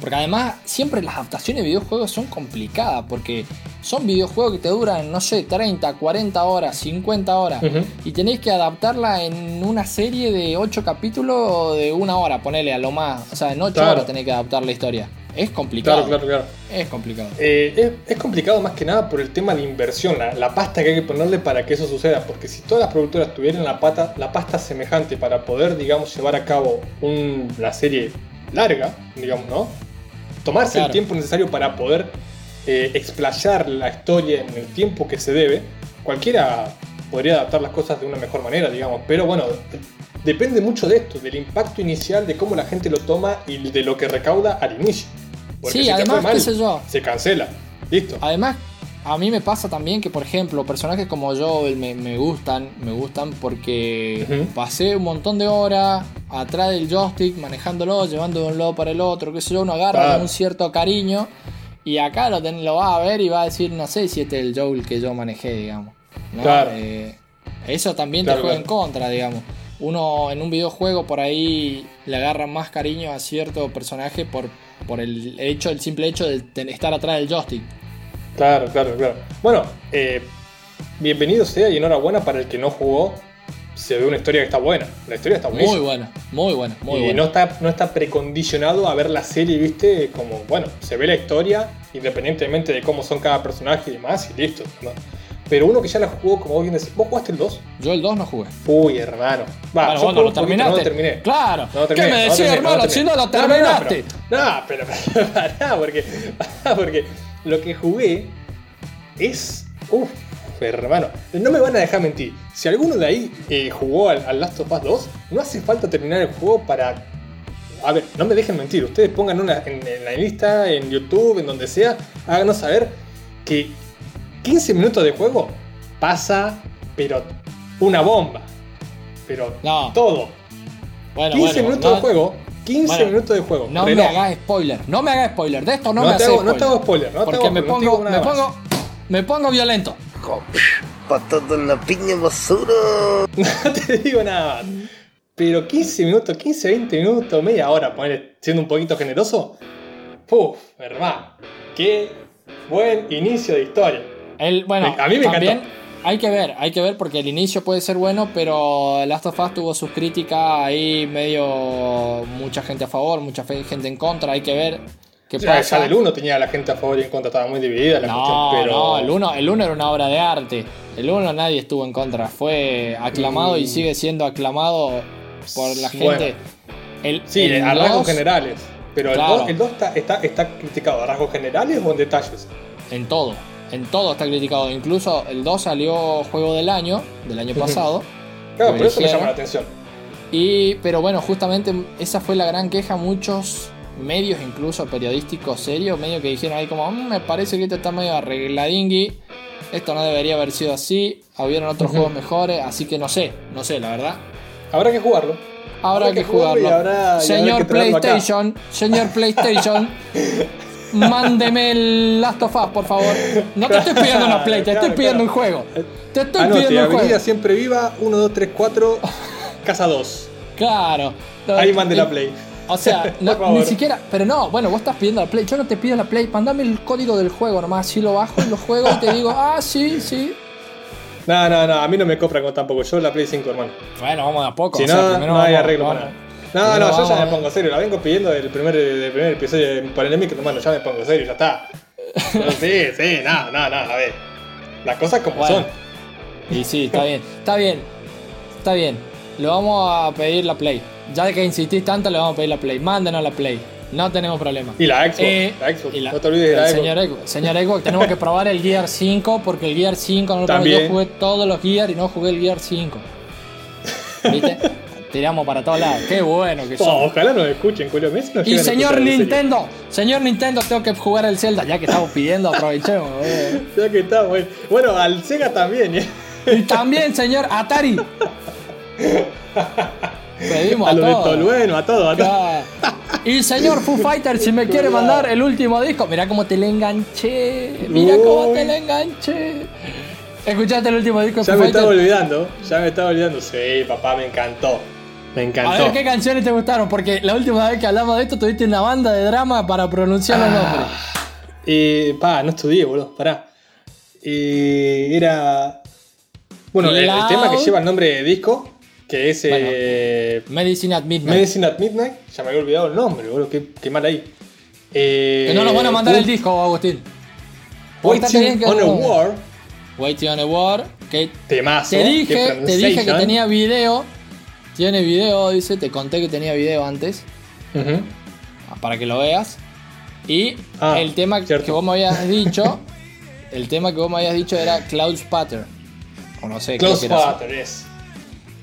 Porque además, siempre las adaptaciones de videojuegos son complicadas. Porque son videojuegos que te duran, no sé, 30, 40 horas, 50 horas. Y tenéis que adaptarla en una serie de 8 capítulos o de una hora, ponele a lo más. O sea, en 8 Claro. horas tenés que adaptar la historia. Es complicado. Claro, claro, claro. Es complicado. Eh, es, es complicado más que nada por el tema de inversión, la, la pasta que hay que ponerle para que eso suceda. Porque si todas las productoras tuvieran la, pata, la pasta semejante para poder, digamos, llevar a cabo un- una serie larga, digamos, ¿no? Tomarse Claro. el tiempo necesario para poder eh, explayar la historia en el tiempo que se debe, cualquiera podría adaptar las cosas de una mejor manera, digamos. Pero bueno, depende mucho de esto, del impacto inicial, de cómo la gente lo toma y de lo que recauda al inicio. Porque Sí, si te además, fue mal, qué sé yo. se cancela. Listo. Además, a mí me pasa también que, por ejemplo, personajes como yo me, me gustan, me gustan porque pasé un montón de horas atrás del joystick, manejándolo, llevando de un lado para el otro, qué sé yo, uno agarra con un cierto cariño y acá lo, ten- lo va a ver y va a decir, no sé si este es el Joel que yo manejé, digamos. ¿no? Claro. Eh, eso también Claro, te juega claro. en contra, digamos. Uno en un videojuego por ahí le agarra más cariño a cierto personaje por, por el hecho, el simple hecho de estar atrás del joystick. Claro, claro, claro. Bueno, eh, bienvenido sea y enhorabuena para el que no jugó. Se ve una historia que está buena. La historia está buenísima. Muy buena, muy buena, muy y buena. no está, no está precondicionado a ver la serie, viste, como, bueno, se ve la historia, independientemente de cómo son cada personaje y demás, y listo. ¿no? Pero uno que ya la jugó, como vos bien decís, ¿vos jugaste el 2? Yo el 2 no jugué. Uy, hermano. Va, bueno, yo no lo terminaste. no lo terminé. Claro. No lo ¿Qué me decís, hermano? si no lo terminaste. No, pero, pero <laughs> pará, porque, porque lo que jugué es. Uff, hermano. No me van a dejar mentir. Si alguno de ahí eh, jugó al, al Last of Us 2, no hace falta terminar el juego para. A ver, no me dejen mentir. Ustedes pongan una en, en la lista, en YouTube, en donde sea. Háganos saber que 15 minutos de juego pasa, pero una bomba. Pero No. todo. Bueno, 15 bueno, minutos no, de juego. 15 Bueno, minutos de juego. No reloj. me hagas spoiler. No me hagas spoiler. De esto no, No me hagas hago- no spoiler. te hago spoiler, no te Porque hago me spoiler, no te digo pongo, me pongo, me pongo violento. Patata en la piña basura. <laughs> No te digo nada más. Pero 15 minutos, 15, 20 minutos, media hora, ponele, siendo un poquito generoso. Puf, hermano. Qué buen inicio de historia. El, bueno, A mí me también encantó. Hay que ver, hay que ver porque el inicio puede ser bueno, pero Last of Us tuvo sus críticas ahí medio mucha gente a favor, mucha gente en contra, hay que ver qué Ya, pasa. ya del 1 tenía la gente a favor y en contra, estaba muy dividida la No, cuestión, pero. no, el 1 el uno era una obra de arte. El 1 nadie estuvo en contra. Fue aclamado y Mm. sigue siendo aclamado por la gente. Bueno. El, Sí, el a rasgos 2, generales. Pero Claro. el 2 está, está, está criticado a rasgos generales o en detalles. En todo. En todo está criticado. Incluso el 2 salió juego del año, del año pasado. Claro, por eso me llama la atención. Y, pero bueno, justamente esa fue la gran queja. Muchos medios, incluso periodísticos serios, medio que dijeron ahí como, "Mm, me parece que esto está medio arregladingui. Esto no debería haber sido así. Hubieron otros juegos mejores. Así que no sé, no sé, la verdad. Habrá que jugarlo. Habrá Habrá que que jugarlo y jugarlo. habrá- y habrá señor que traerlo acá. PlayStation, señor <laughs> PlayStation, <laughs> mándeme el Last of Us, por favor. No te estoy pidiendo una Play, te estoy pidiendo un juego. Te estoy Anote, pidiendo un Avenida juego. Siempre Viva, 1, 2, 3, 4, Casa 2. Claro. Ahí mande la Play. O sea, <laughs> no- ni siquiera. Pero no, bueno, vos estás pidiendo la Play. Yo no te pido la Play. Mandame el código del juego nomás. Si lo bajo y lo juego y te digo, <laughs> ah, sí, sí. No, no, no, a mí no me compran tampoco. Yo la Play 5, hermano. Bueno, vamos de a poco. Si o sea, no, no hay vamos- arreglo vamos- para nada. No, no, yo ya me pongo serio. La vengo pidiendo del primer, del primer episodio de micro, hermano. Ya me pongo serio, ya está. Sí, sí, no, no, no, a ver. Las cosas como Bueno. son. Y sí, está bien. Está bien. Está bien. Le vamos a pedir la Play. Ya que insistís tanto, le vamos a pedir la Play. Mándenos la Play. No tenemos problema. Y la Xbox. Eh, la Xbox. y la- no te olvides de la señor Xbox. Señor Xbox, tenemos que probar el Gear 5 porque el Gear 5 no lo probé. También. Yo jugué todos los Gear y no jugué el Gear 5. ¿Viste? <laughs> Tiramos para todos lados. Qué bueno que Oh, son. ojalá nos escuchen, Julio Messi. Y señor. Nintendo, señor Nintendo, tengo que jugar el Zelda. Ya que estamos pidiendo, aprovechemos. eh. Ya que está, bueno. Bueno, al Sega también. ¿eh? Y también, señor Atari. Pedimos A a, lo de todos. Tolueno, a todo, a todo. Y señor Foo Fighter, si me quiere mandar el último disco, mira cómo te le enganché. Mira cómo Uy. te le enganché. ¿Escuchaste el último disco de Ya Foo me estaba Fighter? olvidando. Ya me estaba olvidando. Sí, papá, me encantó. Me A encantó. ver qué canciones te gustaron, porque la última vez que hablamos de esto tuviste una banda de drama para pronunciar los nombres. Eh, pa, no estudié, boludo, pará. Eh, era. Bueno, el, tema que lleva el nombre de disco, que es eh, Medicine at Midnight. Medicine at Midnight, ya me había olvidado el nombre, boludo, qué, qué mal ahí. Eh, Que no nos van a mandar el disco, Agustín. Waiting on a War. Waiting on a War. Que Temazo. te dije, te dije que tenía video. Tiene video, dice. Te conté que tenía video antes. Ujú. Para que lo veas. Y Ah, el tema cierto. que vos me habías <laughs> dicho. el tema que vos me habías dicho era Cloud Spatter. O no sé, así. Pattern es.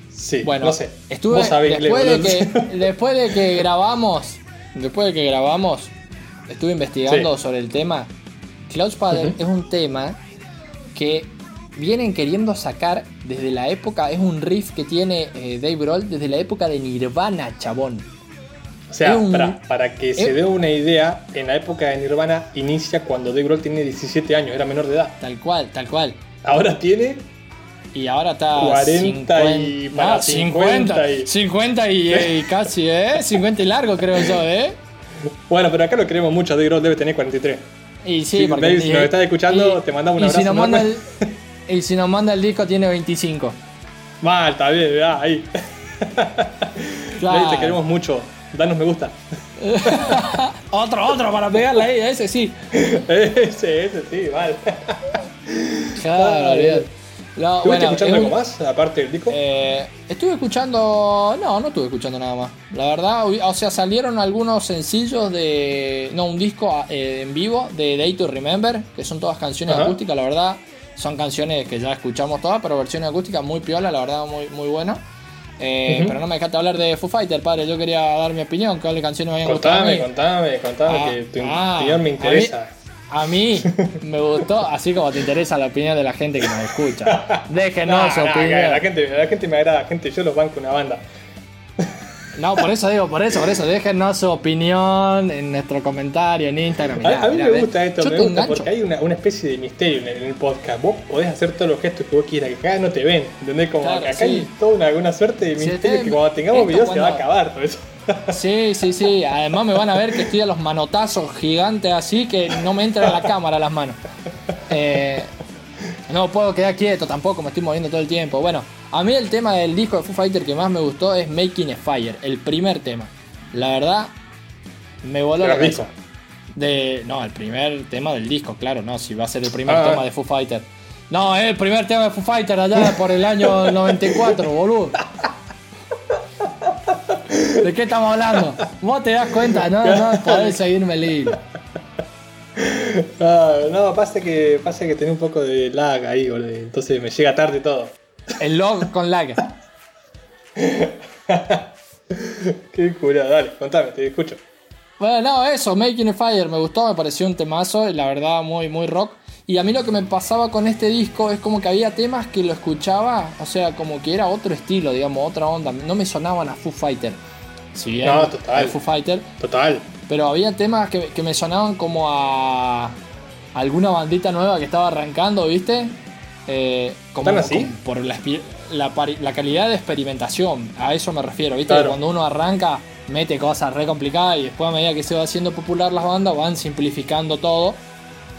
Sí, Bueno, no sé. estuve Vos sabés inglés, después, de que, después de que grabamos, después de que grabamos, estuve investigando Sí. sobre el tema. Cloud Spatter es un tema que vienen queriendo sacar desde la época, es un riff que tiene eh, Dave Grohl desde la época de Nirvana, chabón. O sea, un- para, para que se dé una idea, en la época de Nirvana inicia cuando Dave Grohl tiene 17 años, era menor de edad. Tal cual, tal cual. Ahora tiene Y ahora está 40 y para 50 y- 50 y, eh, y <laughs> casi, ¿eh? 50 y largo creo yo, ¿eh? Bueno, pero acá lo queremos mucho, Dave Grohl debe tener 43. Y sí, Sí, porque Dave, si nos estás escuchando, te mandamos un y si abrazo nos manda el, Y si nos manda el disco tiene 25. Mal, está bien, ahí. <laughs> Claro. Te queremos mucho. Danos me gusta. <laughs> Otro, otro para pegarle ahí, ese sí. <laughs> ese, ese, sí, vale. Claro, olvidate. No, ¿Estuviste bueno, escuchando es algo un- más, aparte del disco? Eh, estuve escuchando. No, no estuve escuchando nada más. La verdad, o sea, salieron algunos sencillos de. No, un disco eh, en vivo de Day to Remember, que son todas canciones Ajá. acústicas, la verdad. Son canciones que ya escuchamos todas, pero versiones acústicas muy piola, la verdad, muy, muy buena. Eh, Ujú. Pero no me dejaste hablar de Foo Fighter, padre. Yo quería dar mi opinión, cuáles canciones me habían gustado. contame, contame, contame, Ah, que tu ah, opinión me a mí- interesa. A mí me gustó, así como te interesa la opinión de la gente que nos escucha. <laughs> Déjenos No, su no, opinión. la, gente, la gente me agrada, gente, yo los banco una banda. No, por eso digo, por eso, por eso. Déjenos su opinión en nuestro comentario en Instagram. Mirá, a, mí mirá, me gusta esto, Yo me gusta porque hay una, una especie de misterio en el, en el podcast. Vos podés hacer todos los gestos que vos quieras, que acá no te ven, ¿entendés? Como Claro, acá sí. hay toda una, una suerte de misterio este- que cuando tengamos esto videos se va a acabar todo eso. <laughs> Sí, sí, sí. Además me van a ver que estoy a los manotazos gigantes así que no me entra en la cámara las manos. Eh, no puedo quedar quieto tampoco, me estoy moviendo todo el tiempo. Bueno, a mí el tema del disco de Foo Fighter que más me gustó es Making a Fire, el primer tema. La verdad, me voló la cabeza. De, no, el primer tema del disco, claro, no, si va a ser el primer Ah. tema de Foo Fighter. No, es el primer tema de Foo Fighter allá <laughs> por el año 94, boludo. ¿De qué estamos hablando? Vos te das cuenta, no, no podés seguirme el hilo. Ah, no, pasa que, pasa que tenés un poco de lag ahí, boludo. Entonces me llega tarde todo. El log con lag. Qué cura, dale, contame, te escucho. Bueno, no, eso, Making a Fire me gustó, me pareció un temazo, la verdad, muy, muy rock. Y a mí lo que me pasaba con este disco es como que había temas que lo escuchaba, o sea, como que era otro estilo, digamos, otra onda. No me sonaban a Foo Fighter. Si bien No, total. Foo Fighter, Total. pero había temas que, que me sonaban como a alguna bandita nueva que estaba arrancando, ¿viste? Eh, como, ¿Tan así? como por la, calidad de experimentación, a eso me refiero, ¿viste? Claro. Cuando uno arranca, mete cosas re complicadas y después a medida que se va haciendo popular las bandas van simplificando todo.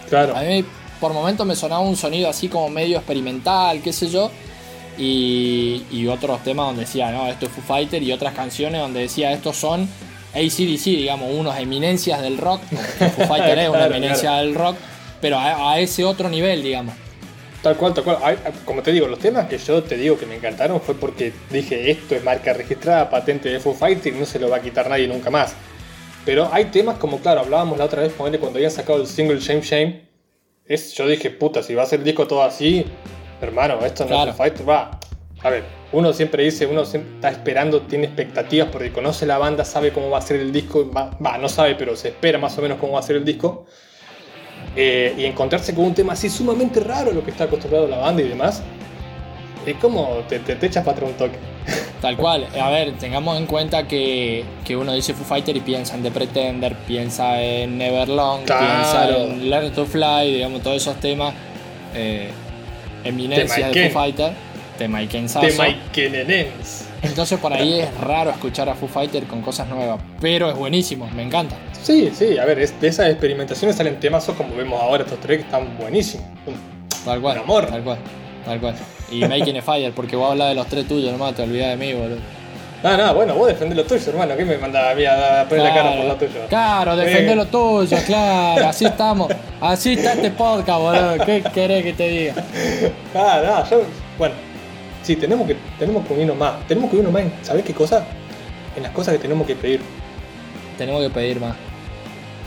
Claro. A mí por momentos me sonaba un sonido así como medio experimental, qué sé yo. Y, y otros temas donde decía, no, esto es Foo Fighter y otras canciones donde decía, estos son ACDC, digamos, unos eminencias del rock. Foo <laughs> Fighter es una Claro, eminencia claro. del rock, pero a, a ese otro nivel, digamos. Tal cual, tal cual. Ay, Como te digo, los temas que yo te digo que me encantaron fue porque dije esto es marca registrada, patente de Foo Fighter y no se lo va a quitar nadie nunca más. Pero hay temas como, claro, hablábamos la otra vez ponele, cuando habían sacado el single Shame Shame. Es, yo dije, puta, si va a ser el disco todo así, hermano, esto no Claro. es Foo Fighter, va. A ver, uno siempre dice, uno siempre está esperando, tiene expectativas porque conoce la banda, sabe cómo va a ser el disco, va, va, no sabe, pero se espera más o menos cómo va a ser el disco. Eh, y encontrarse con un tema así sumamente raro a lo que está acostumbrado la banda y demás, es como te, te, te echas para atrás un toque. <laughs> Tal cual. A ver, tengamos en cuenta que, que uno dice Foo Fighter y piensa en The Pretender, piensa en Neverlong, Claro. piensa en Learn to Fly, digamos, todos esos temas. Eh, eminencias de. Foo Fighter. Tema y De Mike Nenens. Entonces por ahí es raro escuchar a Foo Fighter con cosas nuevas. Pero es buenísimo, me encanta. Sí, sí, a ver, es- de esas experimentaciones salen temazos como vemos ahora estos tres que están buenísimos. Tal cual. Amor. Tal cual. Tal cual. Y Making a Fire, porque vos hablas de los tres tuyos nomás, te olvidás de mí, boludo. No, no, bueno, vos defendés lo tuyo, hermano. ¿Qué me mandás a mí a poner la cara por lo tuyo? Claro, defender Eh. lo tuyo, claro. Así estamos. Así está este podcast, boludo. ¿Qué querés que te diga? Ah, no, yo. Bueno, sí, tenemos que, tenemos que unirnos más. Tenemos que unirnos más en, ¿sabés qué cosa? En las cosas que tenemos que pedir. Tenemos que pedir más.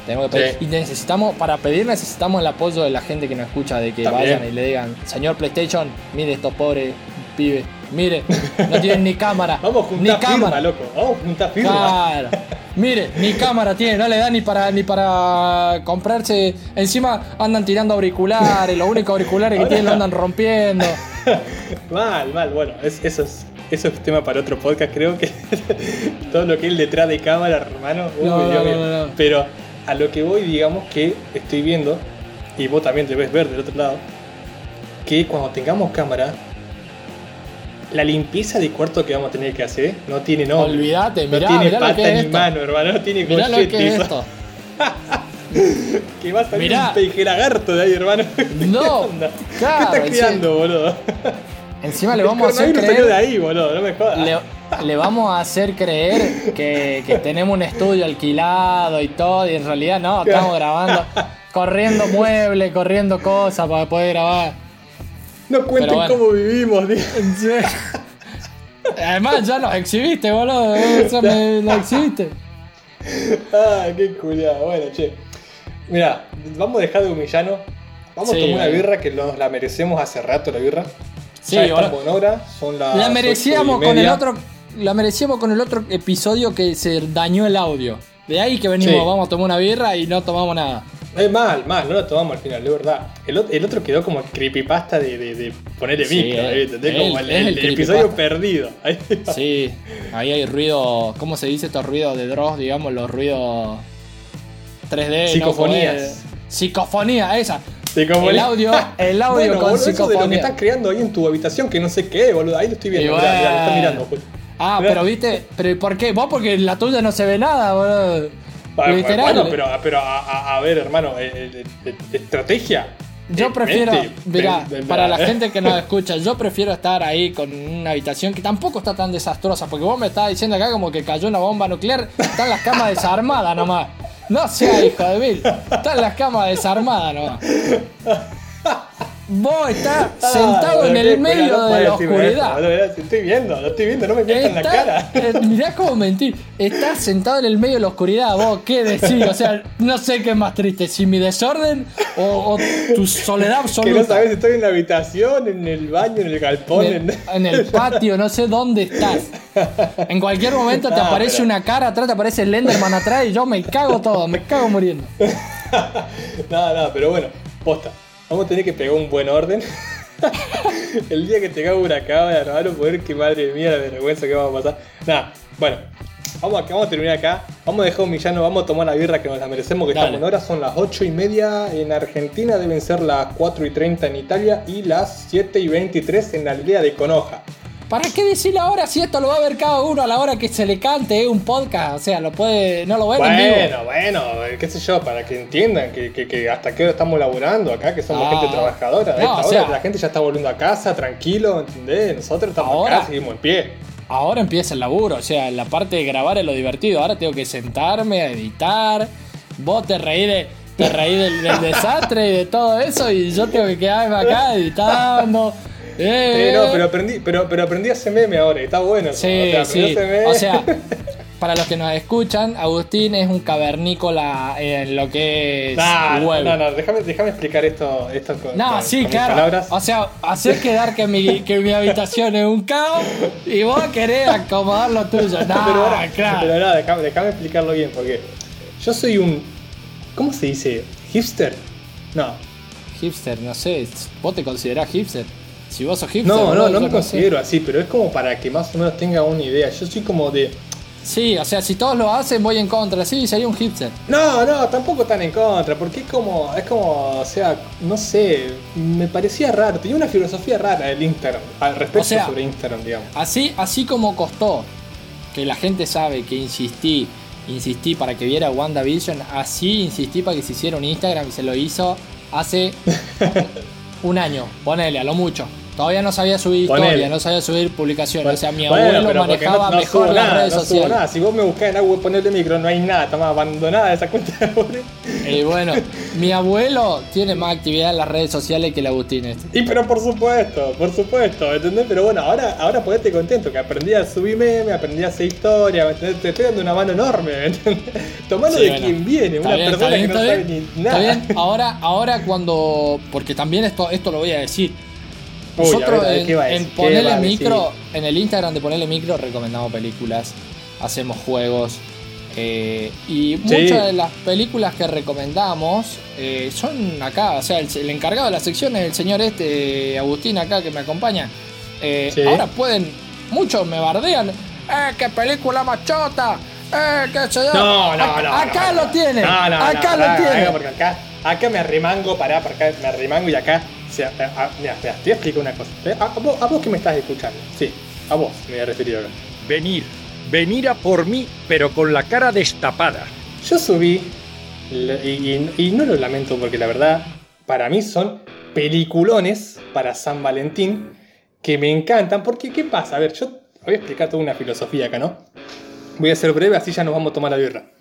Tenemos que pedir. Sí. Y necesitamos, para pedir necesitamos el apoyo de la gente que nos escucha, de que También. vayan y le digan, señor PlayStation, mire estos pobres pibes, mire, no tienen ni cámara. <laughs> Vamos a ni juntar firma, cámara. loco. Vamos a juntar firma. Claro. Mire, ni cámara tiene, no le da ni para ni para comprarse. Encima andan tirando auriculares, los únicos auriculares que tienen lo andan rompiendo. <laughs> Mal, mal. Bueno, es- eso es. Eso es tema para otro podcast, creo que <laughs> todo lo que es detrás de cámara, hermano. uy, No, Dios no, no. Pero a lo que voy, digamos que estoy viendo, y vos también debes ver del otro lado, que cuando tengamos cámara, la limpieza de cuarto que vamos a tener que hacer no tiene nombre. Olvídate, no tiene mirá lo pata que es ni esto. mano, hermano. No tiene Mirá lo gollete que es esto. <laughs> Que va a salir Mirá. un pejelagarto de ahí, hermano. <laughs> No, ¿Qué claro, ¿Qué estás sí. criando, boludo? Encima le vamos a hacer coronavirus salió de creer. ahí, boludo. No me jodas. Le, le vamos a hacer creer que, que tenemos un estudio alquilado y todo, y en realidad no, estamos <laughs> grabando, corriendo muebles, corriendo cosas para poder grabar. No cuenten bueno. cómo vivimos. <laughs> Además, ya nos exhibiste, boludo. Eso me lo exhibiste. Ah, qué culiado. Bueno, che. Mira, vamos a dejar de humillarnos. Vamos Sí, a tomar una birra que nos la merecemos hace rato, la birra. Sí, ya en hora, son las. La merecíamos con el otro. La merecíamos con el otro episodio que se dañó el audio. De ahí que venimos, Sí. vamos a tomar una birra y no tomamos nada. Es mal, mal, no lo tomamos al final, de verdad. El, el otro quedó como creepypasta de, de, de ponerle Sí, micro, él- ¿eh? ¿entendés? Como el, el el episodio perdido. Ahí. Sí, ahí hay ruido. ¿Cómo se dice estos ruidos de Dross? Digamos, los ruidos 3D. ¿no? Psicofonías. Es- Psicofonía, esa. Psicofonía. El audio, el audio bueno, con boludo, eso de lo que psicofonía. estás creando ahí en tu habitación, que no sé qué, boludo. Ahí lo estoy viendo, Y mirá, mirá, lo estás bueno. mirando, pues. Ah, Mirá. pero viste, pero ¿y ¿por qué? Vos porque en la tuya no se ve nada, boludo. Ah, Literal. Bueno, pero, pero a, a- a ver, hermano, eh, eh, estrategia. Yo Eh, prefiero, mente, mirá, para la gente que nos <laughs> escucha, yo prefiero estar ahí con una habitación que tampoco está tan desastrosa, porque vos me estás diciendo acá como que cayó una bomba nuclear, están las camas desarmadas nomás. No sea hijo de mil, están las camas desarmadas nomás. Vos estás Ah, sentado en el medio no de la esto, oscuridad. estoy viendo, lo estoy viendo, no me mientas en la cara. eh, mirá cómo mentir. Estás sentado en el medio de la oscuridad, vos, ¿qué decís? O sea, no sé qué es más triste, si mi desorden o, o tu soledad <laughs> Que absoluta. no sabes si estoy en la habitación, en el baño, en el galpón, en, en... en el <laughs> patio, no sé dónde estás. En cualquier momento te No, aparece pero- una cara atrás, te aparece el Enderman atrás y yo me cago todo, me cago muriendo. <laughs> no, no, pero bueno, posta. Vamos a tener que pegar un buen orden. <laughs> el día que tengamos una cámara, hermano, poder que madre mía la vergüenza que vamos a pasar. Nada, bueno, vamos a, vamos a terminar acá. Vamos a dejar un millano, vamos a tomar la birra que nos la merecemos, que Dale. estamos en hora. Son las 8 y media en Argentina, deben ser las 4 y 30 en Italia y las 7 y 23 en la aldea de Conoja. ¿Para qué decirlo ahora si esto lo va a ver cada uno a la hora que se le cante? Es un podcast, o sea, lo puede, no lo ven en vivo. Bueno, bueno, eh, qué sé yo, para que entiendan que, que- que hasta qué hora estamos laburando acá, que somos Ah. gente trabajadora. No, esta o sea- hora la gente ya está volviendo a casa, tranquilo, ¿entendés? Nosotros estamos Ahora- acá, seguimos en pie. Ahora empieza el laburo, o sea, la parte de grabar es lo divertido. Ahora tengo que sentarme a editar. Vos te reí, de, te reí del, del desastre y de todo eso, y yo tengo que quedarme acá editando. Eh, Eh, no, pero aprendí, pero, pero aprendí a hacer meme ahora, y está bueno. Sí, o sea, sí. O sea, <laughs> para los que nos escuchan, Agustín es un cavernícola en lo que es Nah, web. no, no, déjame, déjame explicar esto, esto con, No, con- sí, con mis claro. palabras. O sea, hacer quedar que mi, que mi habitación es un caos y vos querés acomodar lo tuyo. <laughs> No, pero, ahora- claro. pero no, déjame, déjame explicarlo bien, porque yo soy un. ¿Cómo se dice? ¿Hipster? No. Hipster, no sé. ¿Vos te considerás hipster? Si vos sos hipster. No, no, no me sé. considero así, pero es como para que más o menos tenga una idea. Yo soy como de. Sí, o sea, si todos lo hacen, voy en contra. Sí, sería un hipster. No, no, tampoco tan en contra, porque es como, es como, o sea, no sé, me parecía raro, tenía una filosofía rara el Instagram, al respecto O sea- sobre Instagram, digamos. Así, así como costó que la gente sabe que insistí, insistí para que viera WandaVision, así insistí para que se hiciera un Instagram y se lo hizo hace <laughs> un año, ponele, a lo mucho. Todavía no sabía subir Ponele. historia, no sabía subir publicaciones. o sea, mi Bueno, abuelo porque manejaba no- no mejor las nada, redes no sociales. nada. Si vos me buscás en la web ponerle micro, no hay nada, está más abandonada esa cuenta de. Y bueno, mi abuelo tiene más actividad en las redes sociales que el Agustín este. Y pero por supuesto, por supuesto, ¿entendés? Pero bueno, ahora, ahora ponete contento, que aprendí a subir meme, aprendí a hacer historia. Te estoy dando una mano enorme, ¿me entendés? Tomando Sí, de bueno. quien viene, una bien, persona bien, que no sabe bien. ni Está nada. bien, ahora, ahora cuando. Porque también esto, esto lo voy a decir. Uy, Nosotros ver, a ver, en, ¿qué va a en decir? Micro, en el Instagram de Ponele Micro recomendamos películas, hacemos juegos. Eh, y muchas de las películas que recomendamos eh, son acá, o sea, el, el encargado de la sección es el señor este, Agustín acá que me acompaña. Eh, Sí. Ahora pueden, muchos me bardean, ¡eh, qué película machota! ¡eh, qué sé yo! No, no, Acá- no. Acá no, lo tiene, No, no, acá lo no, tiene. no, porque acá, acá me arremango, pará, por acá me arremango y acá. O sea, a- a- mira, mira, te voy a explicar una cosa. A, a vos, a vos que me estás escuchando, sí, a vos me voy a referir ahora. Venir, venir a por mí, pero con la cara destapada. Yo subí, y no lo lamento porque la verdad, para mí son peliculones para San Valentín que me encantan. Porque, ¿qué pasa? A ver, yo voy a explicar toda una filosofía acá, ¿no? Voy a ser breve, así ya nos vamos a tomar la birra.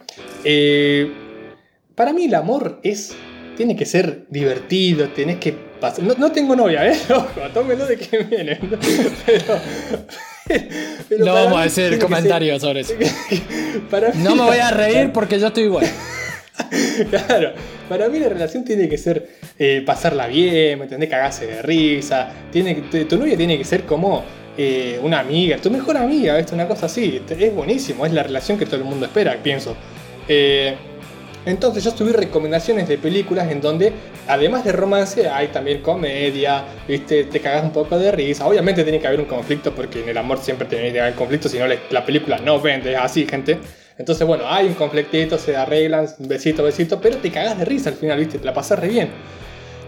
Eh, para mí el amor es. Tiene que ser divertido, tenés que pasar. No, no tengo novia, ¿eh? <laughs> Ojo, tómelo de que viene. <laughs> Pero. Pero No vamos a decir comentarios sobre eso. <laughs> para No me voy a reír porque yo estoy igual. <laughs> Claro, para mí la relación tiene que ser eh, pasarla bien, ¿me entendés? Cagarse de risa. Tiene tu, novia tiene que ser como eh, una amiga, tu mejor amiga. Una cosa así. Es buenísimo, es la relación que todo el mundo espera, pienso. Eh, entonces yo subí recomendaciones de películas en donde, además de romance, hay también comedia, ¿viste? Te cagas un poco de risa. Obviamente tiene que haber un conflicto porque en el amor siempre tiene que haber conflicto, si no la película no vende, es así, gente. Entonces, bueno, hay un conflictito, se arreglan, besito, besito, pero te cagas de risa al final, ¿viste? Te la pasas re bien.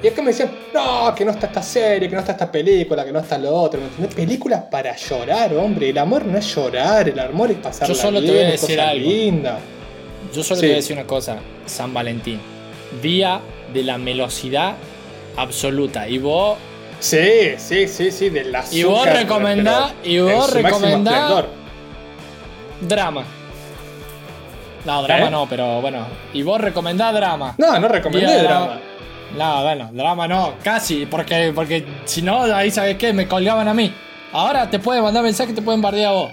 Y acá me decían, no, que no está esta serie, que no está esta película, que no está lo otro. ¿Me entendés? Películas para llorar, hombre. El amor no es llorar, el amor es pasar Yo solo te voy a decir algo. linda. Yo solo Sí. te voy a decir una cosa, San Valentín. Día de la melosidad absoluta. Y vos, Sí, sí, sí, sí, de la Y vos recomendá- y vos recomendá- drama. No, drama ¿Eh? no, pero bueno. Y vos recomendás drama. No, no recomendé Día de la- drama. No, bueno, drama no, casi, porque, porque si no, ahí sabes qué, me colgaban a mí. Ahora te pueden mandar mensaje y te pueden bardear a vos.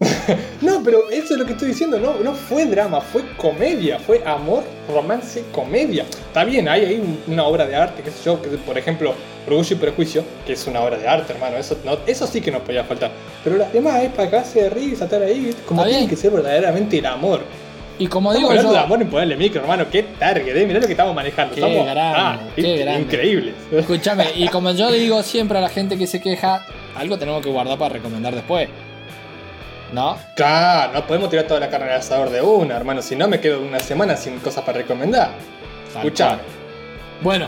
<laughs> No, pero eso es lo que estoy diciendo, no, no fue drama, fue comedia, fue amor, romance, comedia. Está bien, hay ahí un- una obra de arte, qué sé yo, que, por ejemplo, Orgullo y Prejuicio, que es una obra de arte, hermano, eso, no, eso sí que no podía faltar. Pero las demás es para cagarse de risa, estar ahí, como tiene que ser verdaderamente el amor. Y como Estamos digo yo, de amor en ponerle micro, hermano, qué target, eh, mirá lo que estamos manejando. Qué estamos, grande, ah, qué in- grande. increíbles. escúchame, y como yo <laughs> digo siempre a la gente que se queja, algo tenemos que guardar para recomendar después. ¿No? Claro, no podemos tirar toda la carne al asador de una, hermano, si no me quedo una semana sin cosas para recomendar. Escuchame. Bueno,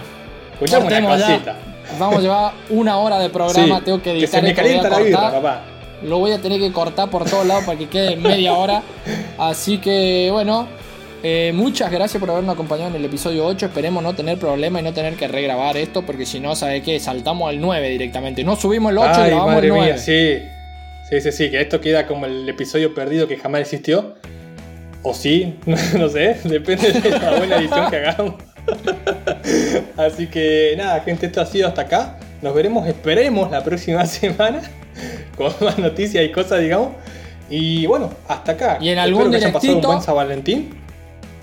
escuchame una ya. cosita. Vamos a llevar una hora de programa, Sí, tengo que que editar se me calienta la cortar. papá. Lo voy a tener que cortar por todos lados para que quede media hora. Así que bueno, eh, muchas gracias por habernos acompañado en el episodio 8. Esperemos no tener problema y no tener que regrabar esto, porque si no, ¿sabe qué? Saltamos al 9 directamente. No subimos el 8 y Ay, grabamos madre el 9. mía, sí. Sí, sí, sí, que esto queda como el episodio perdido que jamás existió. O sí, <laughs> no sé, depende de la buena edición que hagamos. <laughs> Así que nada, gente, esto ha sido hasta acá. Nos veremos, esperemos la próxima <laughs> semana con más noticias y cosas, digamos. Y bueno, hasta acá. Y en algún Espero que hayan pasado un buen San Valentín.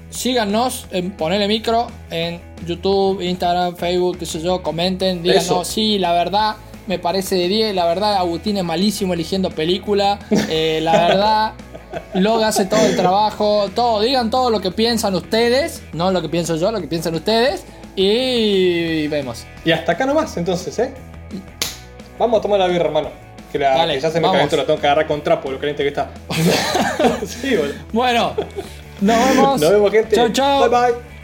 Síganos en Ponele Micro en YouTube, Instagram, Facebook, qué sé yo. Comenten, díganos, Eso. sí, la verdad. Me parece de 10, la verdad Agustín es malísimo eligiendo película, eh, la verdad <laughs> Log hace todo el trabajo, todo, digan todo lo que piensan ustedes, no lo que pienso yo, lo que piensan ustedes y vemos. Y hasta acá nomás, entonces, ¿eh? Vamos a tomar la birra, hermano. Que, la- Dale, que ya se me vamos. calentó, la tengo que agarrar con trapo, lo caliente que está. <laughs> <laughs> sí, boludo. Bueno, nos vemos. Nos vemos, gente. Chau, chau. Bye, bye.